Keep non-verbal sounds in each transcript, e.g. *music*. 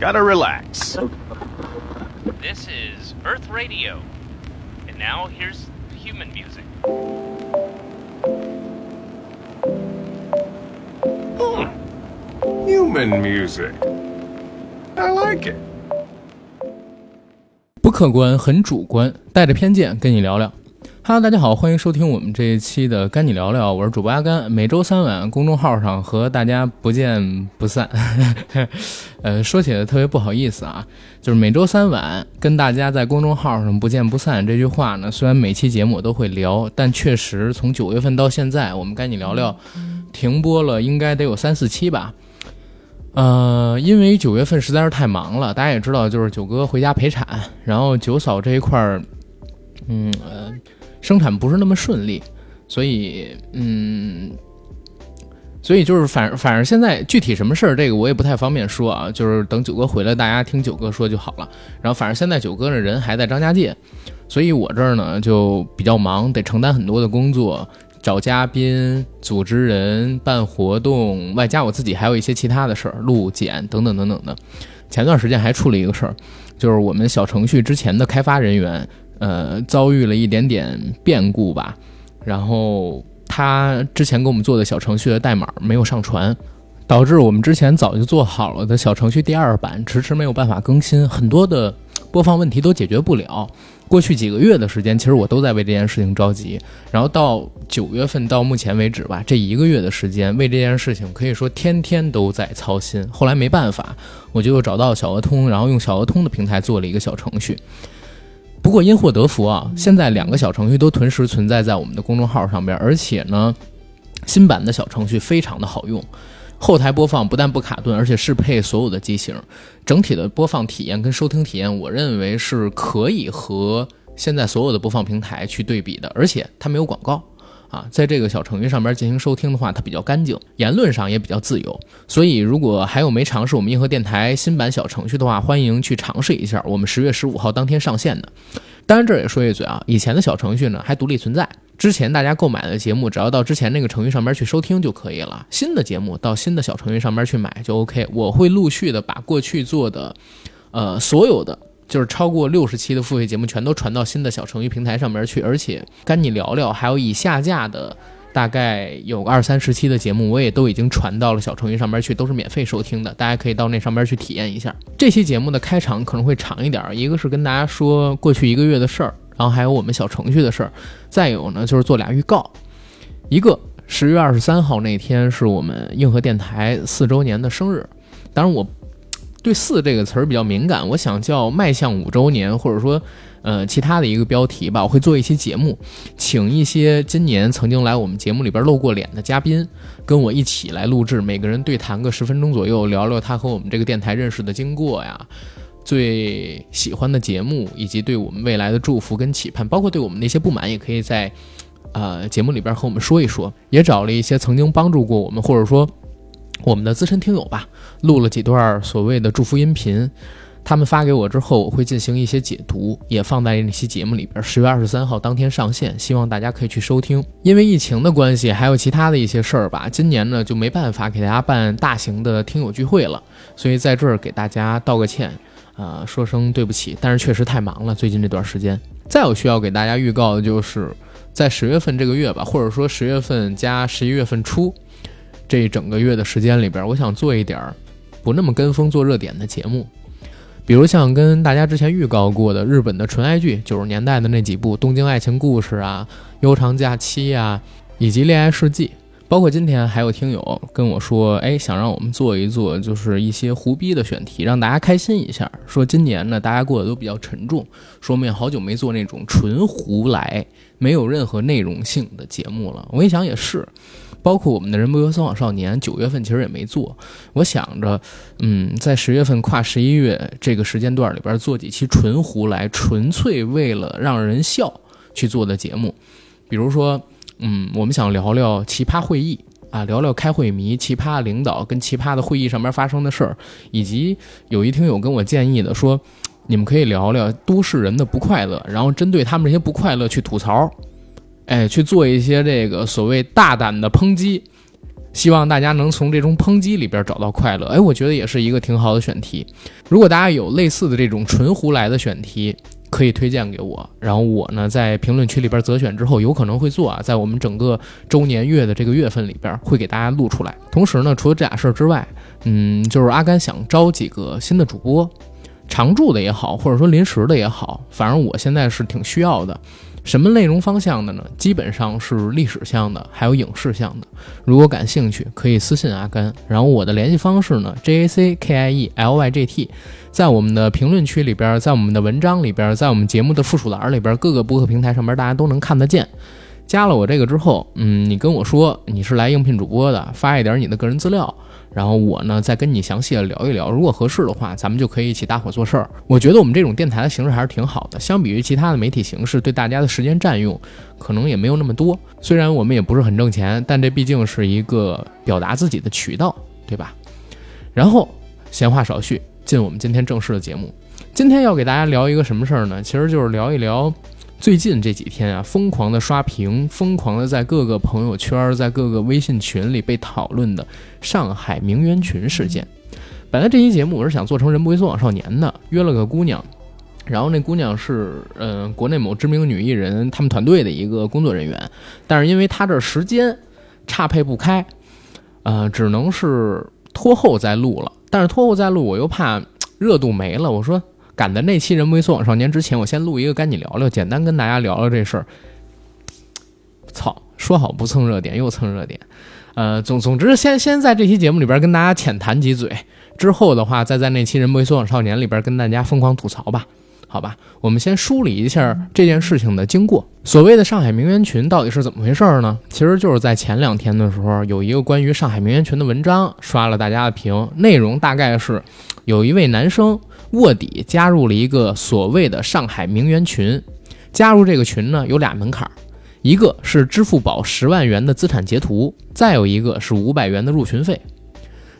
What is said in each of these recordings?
Gotta relax. This is Earth Radio. And now here's human music. Human music. I like it. 不客观，很主观，带着偏见跟你聊聊。 Hello，大家好，欢迎收听我们这一期的《干你聊聊》，我是主播阿甘。每周三晚公众号上和大家不见不散。*laughs* 呃，说起来特别不好意思啊，就是每周三晚跟大家在公众号上不见不散这句话呢，虽然每期节目都会聊，但确实从九月份到现在，我们干你聊聊停播了，应该得有三四期吧。呃，因为九月份实在是太忙了，大家也知道，就是九哥回家陪产，然后九嫂这一块儿，嗯呃。生产不是那么顺利，所以，嗯，所以就是反反正现在具体什么事儿，这个我也不太方便说啊。就是等九哥回来，大家听九哥说就好了。然后反正现在九哥的人还在张家界，所以我这儿呢就比较忙，得承担很多的工作，找嘉宾、组织人、办活动，外加我自己还有一些其他的事儿，录剪等等等等的。前段时间还出了一个事儿，就是我们小程序之前的开发人员。呃，遭遇了一点点变故吧，然后他之前给我们做的小程序的代码没有上传，导致我们之前早就做好了的小程序第二版迟迟没有办法更新，很多的播放问题都解决不了。过去几个月的时间，其实我都在为这件事情着急。然后到九月份到目前为止吧，这一个月的时间为这件事情可以说天天都在操心。后来没办法，我就又找到小鹅通，然后用小鹅通的平台做了一个小程序。不过因祸得福啊，现在两个小程序都同时存在在我们的公众号上边，而且呢，新版的小程序非常的好用，后台播放不但不卡顿，而且适配所有的机型，整体的播放体验跟收听体验，我认为是可以和现在所有的播放平台去对比的，而且它没有广告。啊，在这个小程序上边进行收听的话，它比较干净，言论上也比较自由。所以，如果还有没尝试我们硬核电台新版小程序的话，欢迎去尝试一下。我们十月十五号当天上线的。当然，这也说一嘴啊，以前的小程序呢还独立存在。之前大家购买的节目，只要到之前那个程序上面去收听就可以了。新的节目到新的小程序上面去买就 OK。我会陆续的把过去做的，呃，所有的。就是超过六十期的付费节目全都传到新的小程序平台上面去，而且跟你聊聊，还有已下架的大概有二三十期的节目，我也都已经传到了小程序上面去，都是免费收听的，大家可以到那上面去体验一下。这期节目的开场可能会长一点，一个是跟大家说过去一个月的事儿，然后还有我们小程序的事儿，再有呢就是做俩预告，一个十月二十三号那天是我们硬核电台四周年的生日，当然我。对“四”这个词儿比较敏感，我想叫迈向五周年，或者说，呃，其他的一个标题吧。我会做一期节目，请一些今年曾经来我们节目里边露过脸的嘉宾，跟我一起来录制，每个人对谈个十分钟左右，聊聊他和我们这个电台认识的经过呀，最喜欢的节目，以及对我们未来的祝福跟期盼，包括对我们那些不满，也可以在呃节目里边和我们说一说。也找了一些曾经帮助过我们，或者说。我们的资深听友吧，录了几段所谓的祝福音频，他们发给我之后，我会进行一些解读，也放在那期节目里边。十月二十三号当天上线，希望大家可以去收听。因为疫情的关系，还有其他的一些事儿吧，今年呢就没办法给大家办大型的听友聚会了，所以在这儿给大家道个歉，呃，说声对不起。但是确实太忙了，最近这段时间。再有需要给大家预告的就是，在十月份这个月吧，或者说十月份加十一月份初。这整个月的时间里边，我想做一点儿不那么跟风、做热点的节目，比如像跟大家之前预告过的日本的纯爱剧，九十年代的那几部《东京爱情故事》啊，《悠长假期》啊，以及《恋爱世纪》，包括今天还有听友跟我说，哎，想让我们做一做，就是一些胡逼的选题，让大家开心一下。说今年呢，大家过得都比较沉重，说明好久没做那种纯胡来、没有任何内容性的节目了。我一想也是。包括我们的人不由骚往少年，九月份其实也没做。我想着，嗯，在十月份跨十一月这个时间段里边做几期纯胡来，纯粹为了让人笑去做的节目。比如说，嗯，我们想聊聊奇葩会议啊，聊聊开会迷、奇葩领导跟奇葩的会议上面发生的事儿，以及有一听友跟我建议的说，你们可以聊聊都市人的不快乐，然后针对他们这些不快乐去吐槽。哎，去做一些这个所谓大胆的抨击，希望大家能从这种抨击里边找到快乐。哎，我觉得也是一个挺好的选题。如果大家有类似的这种纯胡来的选题，可以推荐给我，然后我呢在评论区里边择选之后，有可能会做啊，在我们整个周年月的这个月份里边会给大家录出来。同时呢，除了这俩事儿之外，嗯，就是阿甘想招几个新的主播，常驻的也好，或者说临时的也好，反正我现在是挺需要的。什么内容方向的呢？基本上是历史向的，还有影视向的。如果感兴趣，可以私信阿甘。然后我的联系方式呢？J A C K I E L Y G T，在我们的评论区里边，在我们的文章里边，在我们节目的附属栏里边，各个播客平台上边大家都能看得见。加了我这个之后，嗯，你跟我说你是来应聘主播的，发一点你的个人资料。然后我呢，再跟你详细的聊一聊，如果合适的话，咱们就可以一起搭伙做事儿。我觉得我们这种电台的形式还是挺好的，相比于其他的媒体形式，对大家的时间占用可能也没有那么多。虽然我们也不是很挣钱，但这毕竟是一个表达自己的渠道，对吧？然后闲话少叙，进我们今天正式的节目。今天要给大家聊一个什么事儿呢？其实就是聊一聊。最近这几天啊，疯狂的刷屏，疯狂的在各个朋友圈、在各个微信群里被讨论的上海名媛群事件。本来这期节目我是想做成《人不为所往少年》的，约了个姑娘，然后那姑娘是嗯国内某知名女艺人他们团队的一个工作人员，但是因为她这时间差配不开，呃，只能是拖后再录了。但是拖后再录，我又怕热度没了，我说。赶在那期《人不为所往少年》之前，我先录一个，赶紧聊聊，简单跟大家聊聊这事儿。操，说好不蹭热点，又蹭热点。呃，总总之，先先在这期节目里边跟大家浅谈几嘴，之后的话，再在那期《人不为所往少年》里边跟大家疯狂吐槽吧。好吧，我们先梳理一下这件事情的经过。所谓的上海名媛群到底是怎么回事呢？其实就是在前两天的时候，有一个关于上海名媛群的文章刷了大家的屏，内容大概是有一位男生。卧底加入了一个所谓的上海名媛群，加入这个群呢有俩门槛，一个是支付宝十万元的资产截图，再有一个是五百元的入群费。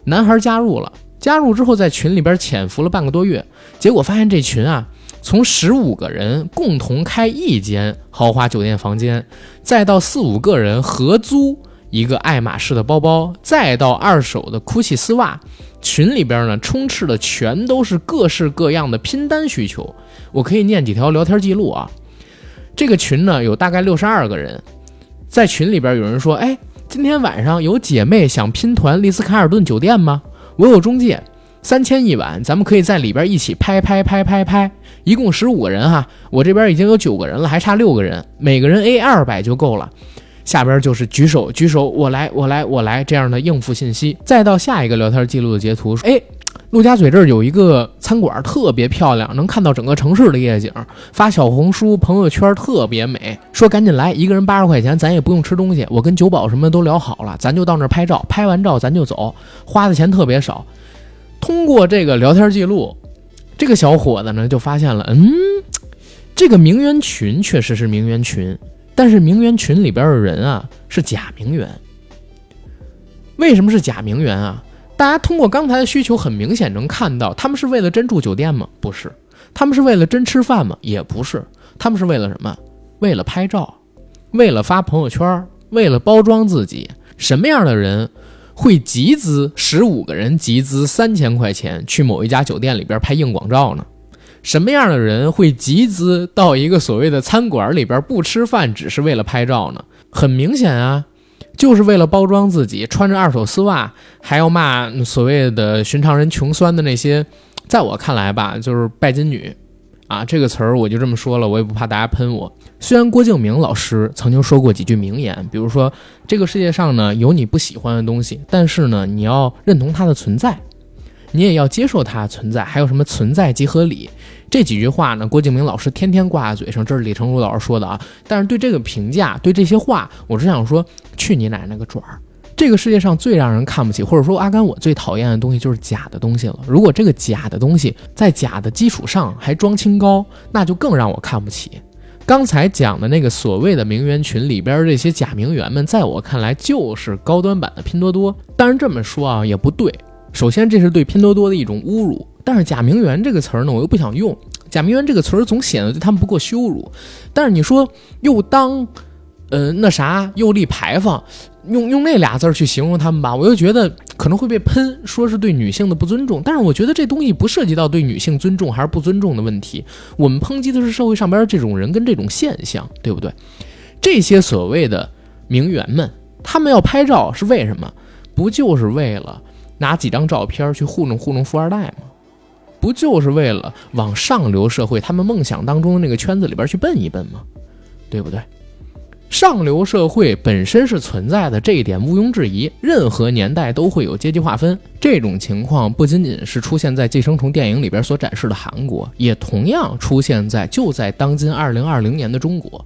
男孩加入了，加入之后在群里边潜伏了半个多月，结果发现这群啊，从十五个人共同开一间豪华酒店房间，再到四五个人合租一个爱马仕的包包，再到二手的 GUCCI 丝袜。群里边呢，充斥的全都是各式各样的拼单需求。我可以念几条聊天记录啊。这个群呢，有大概六十二个人，在群里边有人说：“哎，今天晚上有姐妹想拼团丽思卡尔顿酒店吗？我有中介，三千一晚，咱们可以在里边一起拍拍拍拍拍。一共十五个人哈，我这边已经有九个人了，还差六个人，每个人 A 二百就够了。”下边就是举手举手，我来我来我来这样的应付信息，再到下一个聊天记录的截图，说哎，陆家嘴这儿有一个餐馆特别漂亮，能看到整个城市的夜景，发小红书朋友圈特别美，说赶紧来，一个人八十块钱，咱也不用吃东西，我跟酒保什么都聊好了，咱就到那儿拍照，拍完照咱就走，花的钱特别少。通过这个聊天记录，这个小伙子呢就发现了，嗯，这个名媛群确实是名媛群。但是名媛群里边的人啊是假名媛，为什么是假名媛啊？大家通过刚才的需求，很明显能看到，他们是为了真住酒店吗？不是，他们是为了真吃饭吗？也不是，他们是为了什么？为了拍照，为了发朋友圈，为了包装自己。什么样的人会集资十五个人集资三千块钱去某一家酒店里边拍硬广照呢？什么样的人会集资到一个所谓的餐馆里边不吃饭，只是为了拍照呢？很明显啊，就是为了包装自己，穿着二手丝袜，还要骂所谓的寻常人穷酸的那些。在我看来吧，就是拜金女啊，这个词儿我就这么说了，我也不怕大家喷我。虽然郭敬明老师曾经说过几句名言，比如说这个世界上呢有你不喜欢的东西，但是呢你要认同它的存在。你也要接受它存在，还有什么存在即合理这几句话呢？郭敬明老师天天挂在嘴上，这是李成儒老师说的啊。但是对这个评价，对这些话，我只想说，去你奶奶个爪儿！这个世界上最让人看不起，或者说阿甘我最讨厌的东西就是假的东西了。如果这个假的东西在假的基础上还装清高，那就更让我看不起。刚才讲的那个所谓的名媛群里边这些假名媛们，在我看来就是高端版的拼多多。当然这么说啊，也不对。首先，这是对拼多多的一种侮辱。但是“假名媛”这个词儿呢，我又不想用。“假名媛”这个词儿总显得对他们不够羞辱。但是你说又当呃，那啥又立牌坊，用用那俩字儿去形容他们吧，我又觉得可能会被喷，说是对女性的不尊重。但是我觉得这东西不涉及到对女性尊重还是不尊重的问题，我们抨击的是社会上边这种人跟这种现象，对不对？这些所谓的名媛们，他们要拍照是为什么？不就是为了拿几张照片去糊弄糊弄富二代吗？不就是为了往上流社会他们梦想当中的那个圈子里边去奔一奔吗？对不对？上流社会本身是存在的，这一点毋庸置疑。任何年代都会有阶级划分，这种情况不仅仅是出现在《寄生虫》电影里边所展示的韩国，也同样出现在就在当今二零二零年的中国。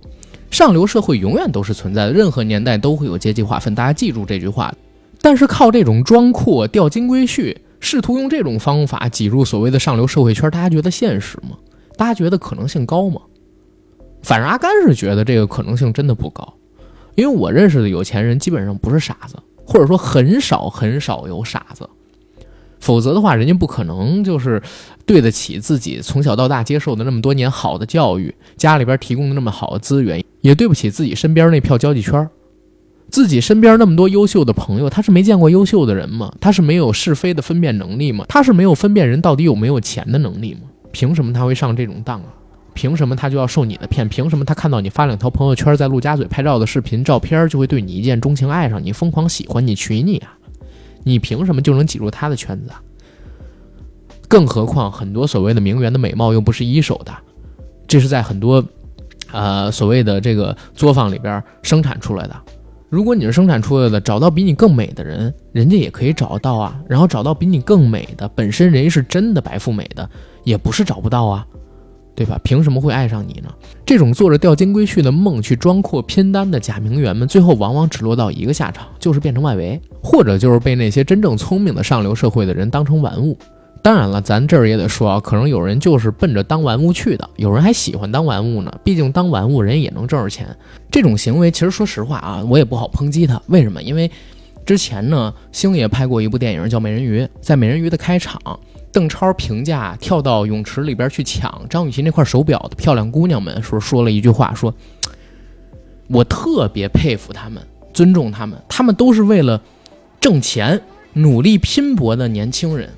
上流社会永远都是存在的，任何年代都会有阶级划分，大家记住这句话。但是靠这种装阔、钓金龟婿。试图用这种方法挤入所谓的上流社会圈，大家觉得现实吗？大家觉得可能性高吗？反正阿甘是觉得这个可能性真的不高，因为我认识的有钱人基本上不是傻子，或者说很少很少有傻子，否则的话，人家不可能就是对得起自己从小到大接受的那么多年好的教育，家里边提供的那么好的资源，也对不起自己身边那票交际圈。自己身边那么多优秀的朋友，他是没见过优秀的人吗？他是没有是非的分辨能力吗？他是没有分辨人到底有没有钱的能力吗？凭什么他会上这种当啊？凭什么他就要受你的骗？凭什么他看到你发两条朋友圈在陆家嘴拍照的视频照片，就会对你一见钟情，爱上你，疯狂喜欢你，娶你啊？你凭什么就能挤入他的圈子啊？更何况很多所谓的名媛的美貌又不是一手的，这是在很多，呃，所谓的这个作坊里边生产出来的。如果你是生产出来的，找到比你更美的人，人家也可以找到啊。然后找到比你更美的，本身人家是真的白富美的，也不是找不到啊，对吧？凭什么会爱上你呢？这种做着钓金龟婿的梦去装阔拼单的假名媛们，最后往往只落到一个下场，就是变成外围，或者就是被那些真正聪明的上流社会的人当成玩物。当然了，咱这儿也得说啊，可能有人就是奔着当玩物去的，有人还喜欢当玩物呢。毕竟当玩物人也能挣着钱。这种行为其实说实话啊，我也不好抨击他。为什么？因为之前呢，星爷拍过一部电影叫《美人鱼》，在《美人鱼》的开场，邓超评价跳到泳池里边去抢张雨绮那块手表的漂亮姑娘们，说说了一句话，说：“我特别佩服他们，尊重他们，他们都是为了挣钱努力拼搏的年轻人。”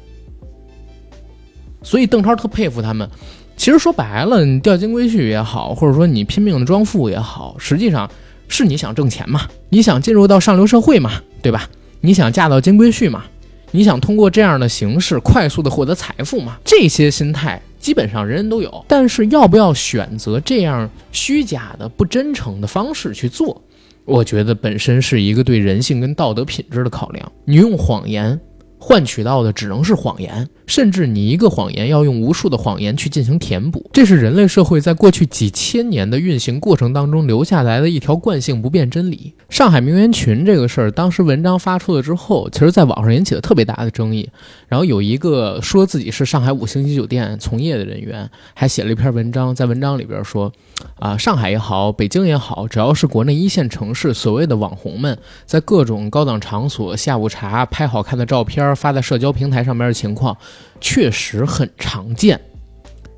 所以邓超特佩服他们。其实说白了，你钓金龟婿也好，或者说你拼命的装富也好，实际上是你想挣钱嘛？你想进入到上流社会嘛？对吧？你想嫁到金龟婿嘛？你想通过这样的形式快速的获得财富嘛？这些心态基本上人人都有。但是要不要选择这样虚假的、不真诚的方式去做？我觉得本身是一个对人性跟道德品质的考量。你用谎言。换取到的只能是谎言，甚至你一个谎言要用无数的谎言去进行填补，这是人类社会在过去几千年的运行过程当中留下来的一条惯性不变真理。上海名媛群这个事儿，当时文章发出了之后，其实在网上引起了特别大的争议。然后有一个说自己是上海五星级酒店从业的人员，还写了一篇文章，在文章里边说。啊，上海也好，北京也好，只要是国内一线城市，所谓的网红们，在各种高档场所下午茶拍好看的照片，发在社交平台上面的情况，确实很常见，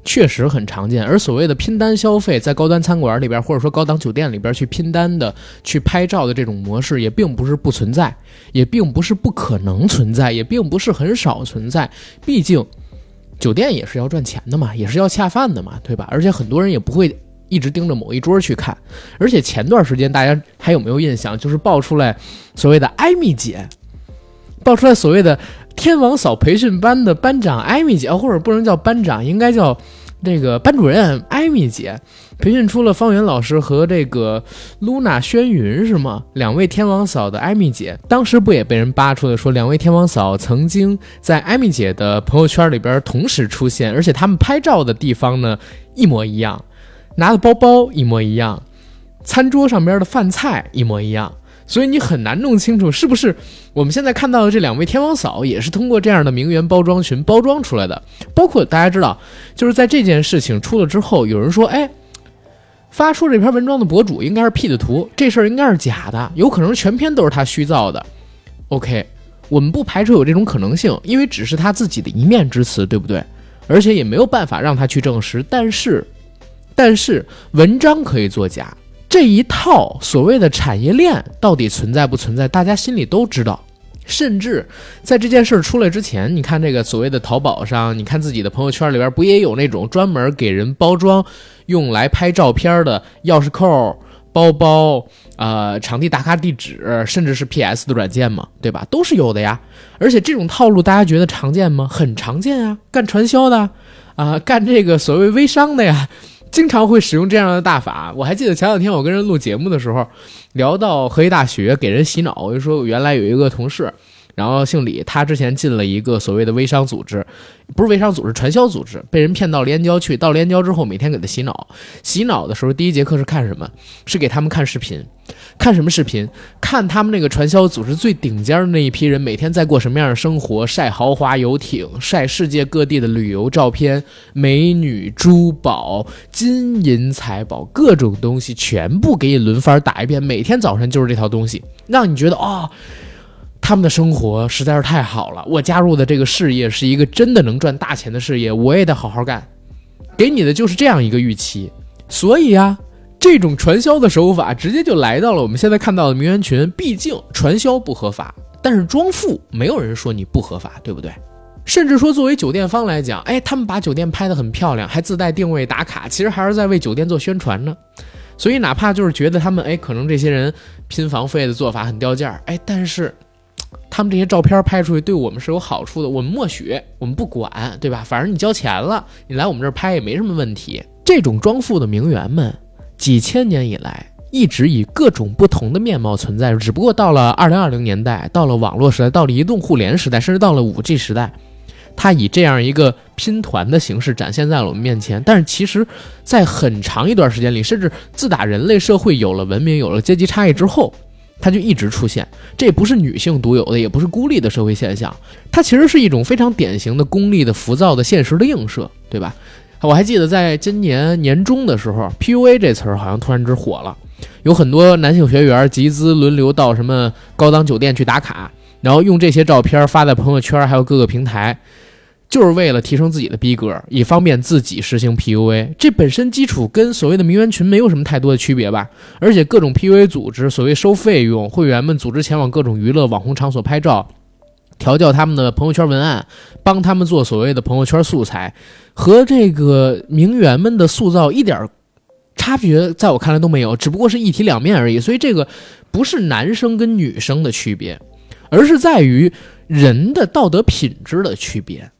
确实很常见。而所谓的拼单消费，在高端餐馆里边，或者说高档酒店里边去拼单的、去拍照的这种模式，也并不是不存在，也并不是不可能存在，也并不是很少存在。毕竟，酒店也是要赚钱的嘛，也是要恰饭的嘛，对吧？而且很多人也不会。一直盯着某一桌去看，而且前段时间大家还有没有印象？就是爆出来所谓的艾米姐，爆出来所谓的天王嫂培训班的班长艾米姐，或者不能叫班长，应该叫这个班主任艾米姐，培训出了方圆老师和这个露娜轩云是吗？两位天王嫂的艾米姐，当时不也被人扒出来说，两位天王嫂曾经在艾米姐的朋友圈里边同时出现，而且他们拍照的地方呢一模一样。拿的包包一模一样，餐桌上边的饭菜一模一样，所以你很难弄清楚是不是我们现在看到的这两位天王嫂也是通过这样的名媛包装群包装出来的。包括大家知道，就是在这件事情出了之后，有人说：“哎，发出这篇文章的博主应该是 P 的图，这事儿应该是假的，有可能全篇都是他虚造的。” OK，我们不排除有这种可能性，因为只是他自己的一面之词，对不对？而且也没有办法让他去证实，但是。但是文章可以作假，这一套所谓的产业链到底存在不存在，大家心里都知道。甚至在这件事儿出来之前，你看这个所谓的淘宝上，你看自己的朋友圈里边，不也有那种专门给人包装用来拍照片的钥匙扣、包包、呃场地打卡地址，甚至是 PS 的软件吗？对吧？都是有的呀。而且这种套路大家觉得常见吗？很常见啊，干传销的啊，干这个所谓微商的呀。经常会使用这样的大法。我还记得前两天我跟人录节目的时候，聊到河医大学给人洗脑，我就说原来有一个同事，然后姓李，他之前进了一个所谓的微商组织，不是微商组织，传销组织，被人骗到连郊去。到连郊之后，每天给他洗脑。洗脑的时候，第一节课是看什么？是给他们看视频。看什么视频？看他们那个传销组织最顶尖的那一批人每天在过什么样的生活？晒豪华游艇，晒世界各地的旅游照片，美女、珠宝、金银财宝，各种东西全部给你轮番打一遍。每天早晨就是这套东西，让你觉得哦，他们的生活实在是太好了。我加入的这个事业是一个真的能赚大钱的事业，我也得好好干。给你的就是这样一个预期，所以呀。这种传销的手法直接就来到了我们现在看到的名媛群。毕竟传销不合法，但是装富没有人说你不合法，对不对？甚至说作为酒店方来讲，哎，他们把酒店拍得很漂亮，还自带定位打卡，其实还是在为酒店做宣传呢。所以哪怕就是觉得他们哎，可能这些人拼房费的做法很掉价儿，哎，但是他们这些照片拍出去对我们是有好处的，我们默许，我们不管，对吧？反正你交钱了，你来我们这儿拍也没什么问题。这种装富的名媛们。几千年以来，一直以各种不同的面貌存在只不过到了二零二零年代，到了网络时代，到了移动互联时代，甚至到了五 G 时代，它以这样一个拼团的形式展现在了我们面前。但是，其实，在很长一段时间里，甚至自打人类社会有了文明、有了阶级差异之后，它就一直出现。这不是女性独有的，也不是孤立的社会现象，它其实是一种非常典型的功利的、浮躁的现实的映射，对吧？我还记得在今年年中的时候，PUA 这词儿好像突然之火了，有很多男性学员集资轮流到什么高档酒店去打卡，然后用这些照片发在朋友圈，还有各个平台，就是为了提升自己的逼格，以方便自己实行 PUA。这本身基础跟所谓的名媛群没有什么太多的区别吧？而且各种 PUA 组织所谓收费用，会员们组织前往各种娱乐网红场所拍照。调教他们的朋友圈文案，帮他们做所谓的朋友圈素材，和这个名媛们的塑造一点差别，在我看来都没有，只不过是一体两面而已。所以这个不是男生跟女生的区别，而是在于人的道德品质的区别，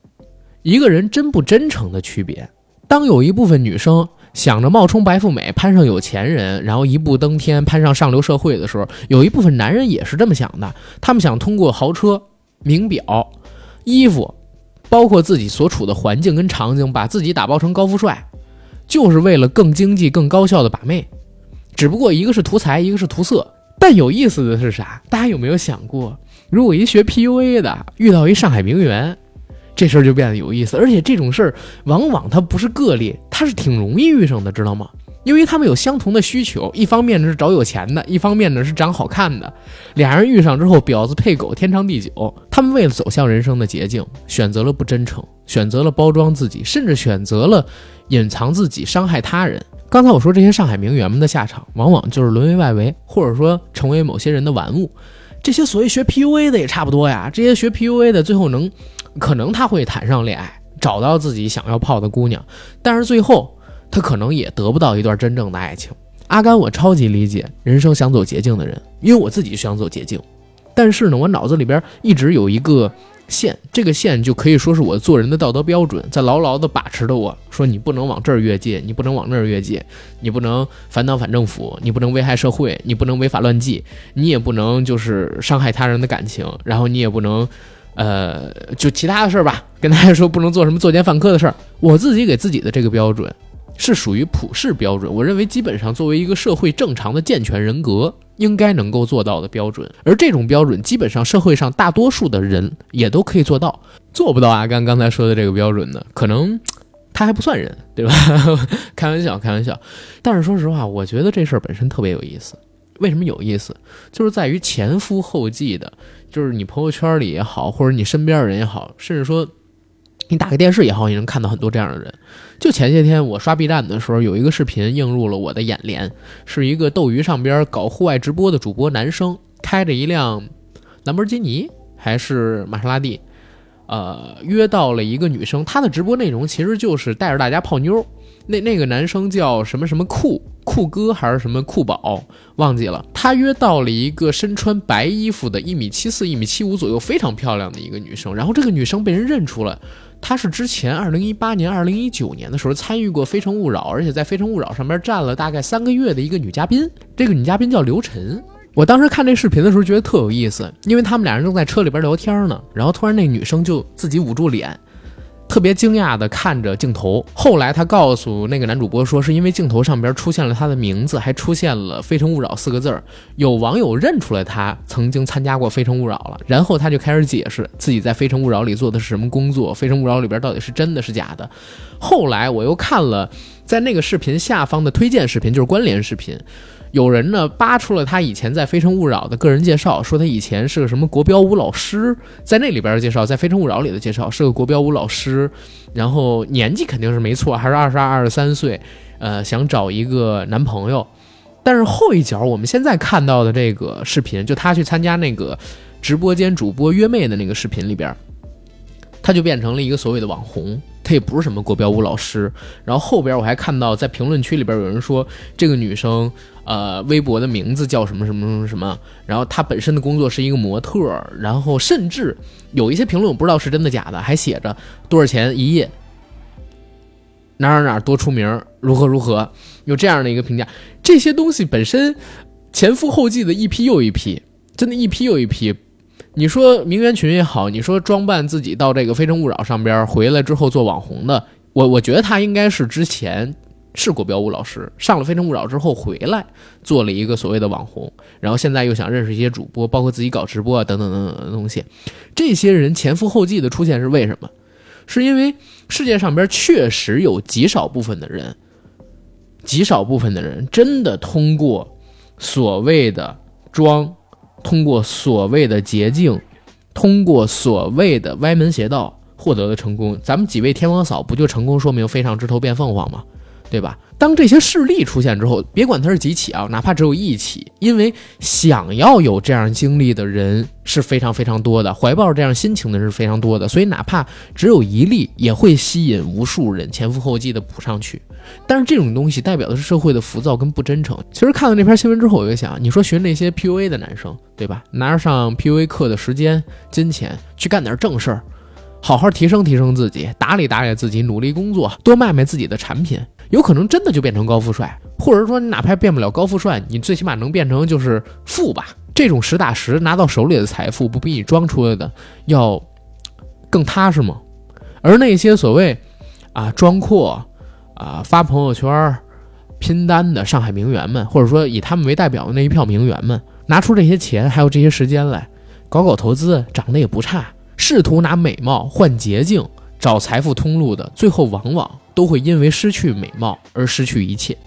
一个人真不真诚的区别。当有一部分女生想着冒充白富美，攀上有钱人，然后一步登天，攀上上流社会的时候，有一部分男人也是这么想的，他们想通过豪车。名表、衣服，包括自己所处的环境跟场景，把自己打包成高富帅，就是为了更经济、更高效的把妹。只不过一个是图财，一个是图色。但有意思的是啥？大家有没有想过，如果一学 PUA 的遇到一上海名媛，这事儿就变得有意思。而且这种事儿往往它不是个例，它是挺容易遇上的，知道吗？因为他们有相同的需求，一方面呢是找有钱的，一方面呢是长好看的。俩人遇上之后，婊子配狗，天长地久。他们为了走向人生的捷径，选择了不真诚，选择了包装自己，甚至选择了隐藏自己，伤害他人。刚才我说这些上海名媛们的下场，往往就是沦为外围，或者说成为某些人的玩物。这些所谓学 PUA 的也差不多呀。这些学 PUA 的最后能，可能他会谈上恋爱，找到自己想要泡的姑娘，但是最后。他可能也得不到一段真正的爱情。阿甘，我超级理解人生想走捷径的人，因为我自己想走捷径。但是呢，我脑子里边一直有一个线，这个线就可以说是我做人的道德标准，在牢牢地把持着我。说你不能往这儿越界，你不能往那儿越界，你不能反党反政府，你不能危害社会，你不能违法乱纪，你也不能就是伤害他人的感情，然后你也不能，呃，就其他的事儿吧。跟大家说，不能做什么作奸犯科的事儿。我自己给自己的这个标准。是属于普世标准，我认为基本上作为一个社会正常的健全人格应该能够做到的标准，而这种标准基本上社会上大多数的人也都可以做到，做不到阿甘刚才说的这个标准的，可能他还不算人，对吧？*laughs* 开玩笑，开玩笑。但是说实话，我觉得这事儿本身特别有意思。为什么有意思？就是在于前赴后继的，就是你朋友圈里也好，或者你身边的人也好，甚至说。你打开电视也好，也能看到很多这样的人。就前些天我刷 B 站的时候，有一个视频映入了我的眼帘，是一个斗鱼上边搞户外直播的主播男生，开着一辆兰博基尼还是玛莎拉蒂，呃，约到了一个女生。他的直播内容其实就是带着大家泡妞。那那个男生叫什么什么酷酷哥还是什么酷宝，忘记了。他约到了一个身穿白衣服的一米七四、一米七五左右，非常漂亮的一个女生。然后这个女生被人认出了。他是之前二零一八年、二零一九年的时候参与过《非诚勿扰》，而且在《非诚勿扰》上面站了大概三个月的一个女嘉宾。这个女嘉宾叫刘晨。我当时看这视频的时候觉得特有意思，因为他们俩人正在车里边聊天呢，然后突然那女生就自己捂住脸。特别惊讶地看着镜头，后来他告诉那个男主播说，是因为镜头上边出现了他的名字，还出现了“非诚勿扰”四个字儿，有网友认出了他曾经参加过《非诚勿扰》了。然后他就开始解释自己在《非诚勿扰》里做的是什么工作，《非诚勿扰》里边到底是真的是假的。后来我又看了在那个视频下方的推荐视频，就是关联视频。有人呢扒出了他以前在《非诚勿扰》的个人介绍，说他以前是个什么国标舞老师，在那里边的介绍，在《非诚勿扰》里的介绍是个国标舞老师，然后年纪肯定是没错，还是 *laughs* 二十二、二十三岁，呃，想找一个男朋友。但是后一脚，我们现在看到的这个视频，就他去参加那个直播间主播约妹的那个视频里边，他就变成了一个所谓的网红。他也不是什么国标舞老师，然后后边我还看到在评论区里边有人说这个女生，呃，微博的名字叫什么什么什么什么，然后她本身的工作是一个模特，然后甚至有一些评论我不知道是真的假的，还写着多少钱一夜，哪哪哪多出名，如何如何，有这样的一个评价，这些东西本身前赴后继的一批又一批，真的一批又一批。你说名媛群也好，你说装扮自己到这个《非诚勿扰》上边儿回来之后做网红的，我我觉得他应该是之前是国标舞老师，上了《非诚勿扰》之后回来做了一个所谓的网红，然后现在又想认识一些主播，包括自己搞直播啊等等等等的东西。这些人前赴后继的出现是为什么？是因为世界上边确实有极少部分的人，极少部分的人真的通过所谓的装。通过所谓的捷径，通过所谓的歪门邪道获得的成功。咱们几位天王嫂不就成功说明飞上枝头变凤凰吗？对吧？当这些事例出现之后，别管它是几起啊，哪怕只有一起，因为想要有这样经历的人是非常非常多的，怀抱这样心情的人是非常多的，所以哪怕只有一例，也会吸引无数人前赴后继的补上去。但是这种东西代表的是社会的浮躁跟不真诚。其实看到那篇新闻之后，我就想，你说学那些 PUA 的男生，对吧？拿着上 PUA 课的时间、金钱去干点正事儿，好好提升提升自己，打理打理自己，努力工作，多卖卖自己的产品，有可能真的就变成高富帅。或者说，你哪怕变不了高富帅，你最起码能变成就是富吧。这种实打实拿到手里的财富，不比你装出来的要更踏实吗？而那些所谓啊装阔。啊，发朋友圈拼单的上海名媛们，或者说以他们为代表的那一票名媛们，拿出这些钱还有这些时间来搞搞投资，长得也不差，试图拿美貌换捷径找财富通路的，最后往往都会因为失去美貌而失去一切。